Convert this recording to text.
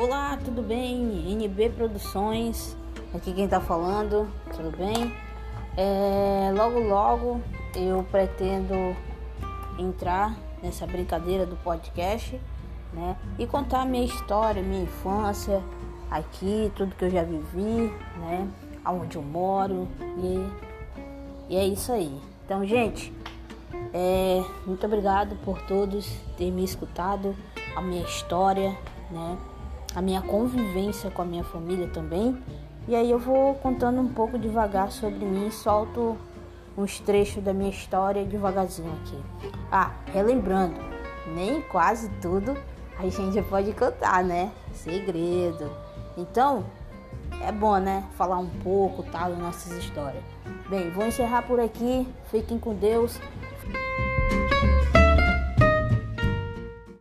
Olá, tudo bem? NB Produções, aqui quem tá falando, tudo bem? É, logo, logo eu pretendo entrar nessa brincadeira do podcast, né? E contar minha história, minha infância, aqui, tudo que eu já vivi, né? Aonde eu moro e, e é isso aí. Então, gente, é, muito obrigado por todos ter me escutado, a minha história, né? A minha convivência com a minha família também. E aí eu vou contando um pouco devagar sobre mim e solto uns trechos da minha história devagarzinho aqui. Ah, relembrando, nem quase tudo a gente pode contar, né? Segredo. Então, é bom, né? Falar um pouco, tal, das nossas histórias. Bem, vou encerrar por aqui. Fiquem com Deus.